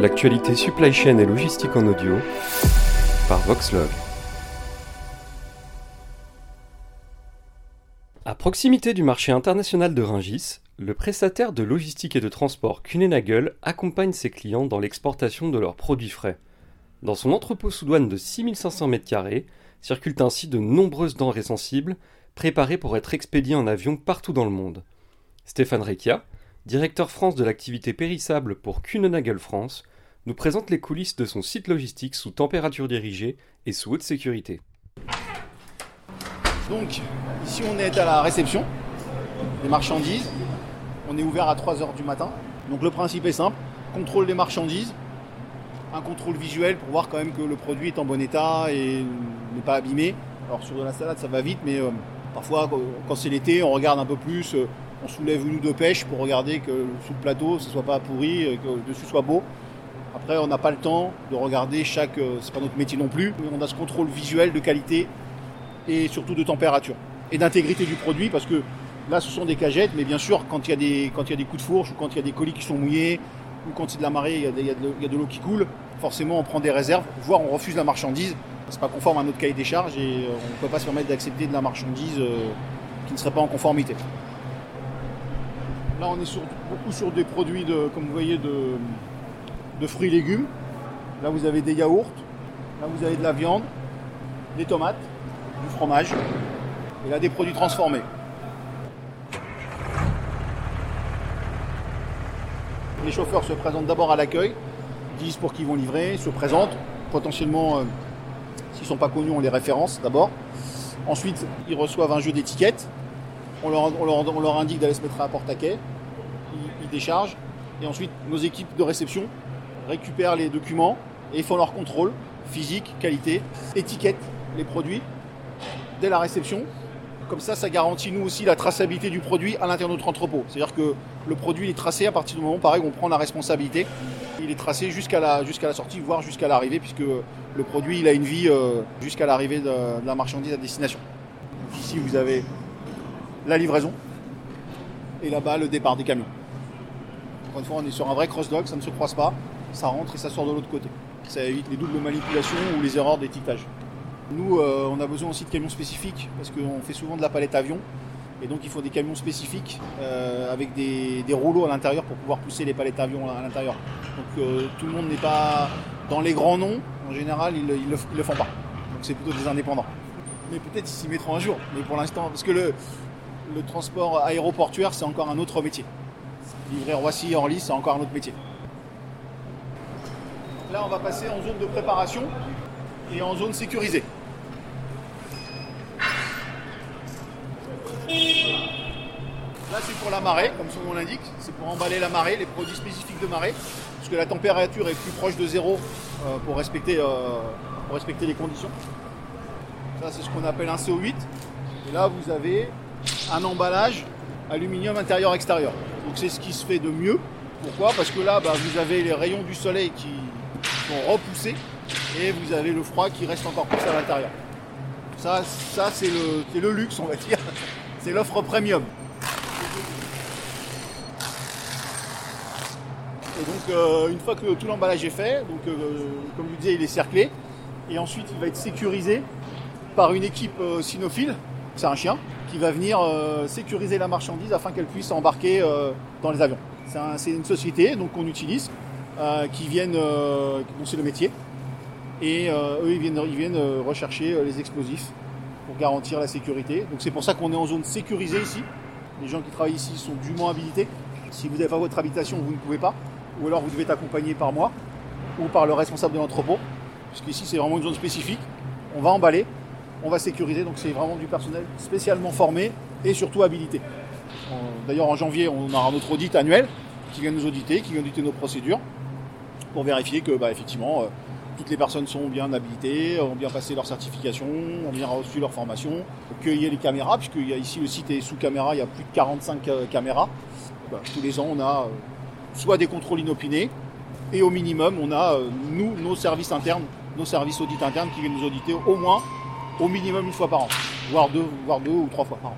L'actualité supply chain et logistique en audio par Voxlog. À proximité du marché international de Rungis, le prestataire de logistique et de transport Kunenagel accompagne ses clients dans l'exportation de leurs produits frais. Dans son entrepôt sous douane de 6500 m2, circulent ainsi de nombreuses denrées sensibles, préparées pour être expédiées en avion partout dans le monde. Stéphane Recchia, directeur France de l'activité périssable pour Kunenagel France, nous présente les coulisses de son site logistique sous température dirigée et sous haute sécurité. Donc, ici on est à la réception des marchandises. On est ouvert à 3h du matin. Donc le principe est simple, contrôle des marchandises, un contrôle visuel pour voir quand même que le produit est en bon état et n'est pas abîmé. Alors sur de la salade ça va vite, mais euh, parfois quand c'est l'été on regarde un peu plus, euh, on soulève une ou deux pêches pour regarder que sous le plateau ce soit pas pourri, euh, que le dessus soit beau. Après on n'a pas le temps de regarder chaque, c'est pas notre métier non plus, on a ce contrôle visuel de qualité et surtout de température et d'intégrité du produit parce que là ce sont des cagettes, mais bien sûr quand il y a des, coups de fourche ou quand il y a des colis qui sont mouillés ou quand c'est de la marée, il y a de, l'eau qui coule, forcément on prend des réserves, voire on refuse la marchandise. C'est pas conforme à notre cahier des charges et euh, on ne peut pas se permettre d'accepter de la marchandise euh, qui ne serait pas en conformité. Là on est beaucoup sur des produits de, comme vous voyez, de, de fruits et légumes. Là vous avez des yaourts, là vous avez de la viande, des tomates, du fromage et là des produits transformés. Les chauffeurs se présentent d'abord à l'accueil, disent pour qui ils vont livrer, se présentent. Potentiellement, euh, s'ils ne sont pas connus, on les référence d'abord. Ensuite, ils reçoivent un jeu d'étiquettes. On leur, indique d'aller se mettre à la porte à quai. Ils, déchargent. Et ensuite, nos équipes de réception récupèrent les documents et font leur contrôle physique, qualité, étiquettent les produits dès la réception. Comme ça, ça garantit nous aussi la traçabilité du produit à l'intérieur de notre entrepôt. C'est-à-dire que le produit est tracé à partir du moment, où on prend la responsabilité. Il est tracé jusqu'à la, la sortie, voire jusqu'à l'arrivée, puisque le produit il a une vie euh, jusqu'à l'arrivée de, de la marchandise à destination. Ici, vous avez la livraison et là-bas le départ des camions. Encore une fois, on est sur un vrai cross-dock, ça ne se croise pas, ça rentre et ça sort de l'autre côté. Ça évite les doubles manipulations ou les erreurs d'étiquetage. Nous, euh, on a besoin aussi de camions spécifiques parce qu'on fait souvent de la palette avion. Et donc, il faut des camions spécifiques euh, avec des, rouleaux à l'intérieur pour pouvoir pousser les palettes avions à l'intérieur. Donc, euh, tout le monde n'est pas dans les grands noms. En général, ils ne le, ils le font pas. Donc, c'est plutôt des indépendants. Mais peut-être ils s'y mettront un jour. Mais pour l'instant, parce que le, le transport aéroportuaire, c'est encore un autre métier. Livrer Roissy en lice, c'est encore un autre métier. Là, on va passer en zone de préparation et en zone sécurisée. Là, c'est pour la marée, comme son nom l'indique. C'est pour emballer la marée, les produits spécifiques de marée. Parce que la température est plus proche de zéro euh, pour, respecter, euh, pour respecter les conditions. Ça, c'est ce qu'on appelle un CO8. Et là, vous avez un emballage aluminium intérieur-extérieur. Donc, c'est ce qui se fait de mieux. Pourquoi? Parce que là, bah, vous avez les rayons du soleil qui sont repoussés et vous avez le froid qui reste encore plus à l'intérieur. Ça, c'est le, luxe, on va dire. C'est l'offre premium. Et donc, euh, une fois que tout l'emballage est fait, donc, euh, comme je vous disais, il est cerclé. Et ensuite, il va être sécurisé par une équipe euh, cynophile, c'est un chien, qui va venir euh, sécuriser la marchandise afin qu'elle puisse embarquer euh, dans les avions. C'est un- c'est une société donc qu'on utilise, euh, qui viennent, dont c'est le métier. Et eux, ils viennent, ils viennent rechercher les explosifs pour garantir la sécurité. Donc c'est pour ça qu'on est en zone sécurisée ici. Les gens qui travaillent ici sont dûment habilités. Si vous n'avez pas votre habitation, vous ne pouvez pas. Ou alors vous devez être accompagné par moi ou par le responsable de l'entrepôt. Puisqu'ici c'est vraiment une zone spécifique. On va emballer, on va sécuriser. Donc c'est vraiment du personnel spécialement formé et surtout habilité. D'ailleurs en janvier, on aura notre audit annuel qui vient nous auditer, qui vient auditer nos procédures pour vérifier que bah, effectivement euh, toutes les personnes sont bien habilitées, ont bien passé leur certification, ont bien reçu leur formation, qu'il y ait les caméras, puisque il y a ici le site est sous caméra, il y a plus de 45 euh, caméras. Bah, tous les ans, on a euh, soit des contrôles inopinés, et au minimum, on a nous, nos services internes, nos services audits internes qui viennent nous auditer au moins, au minimum une fois par an, voire deux, voire deux ou trois fois par an.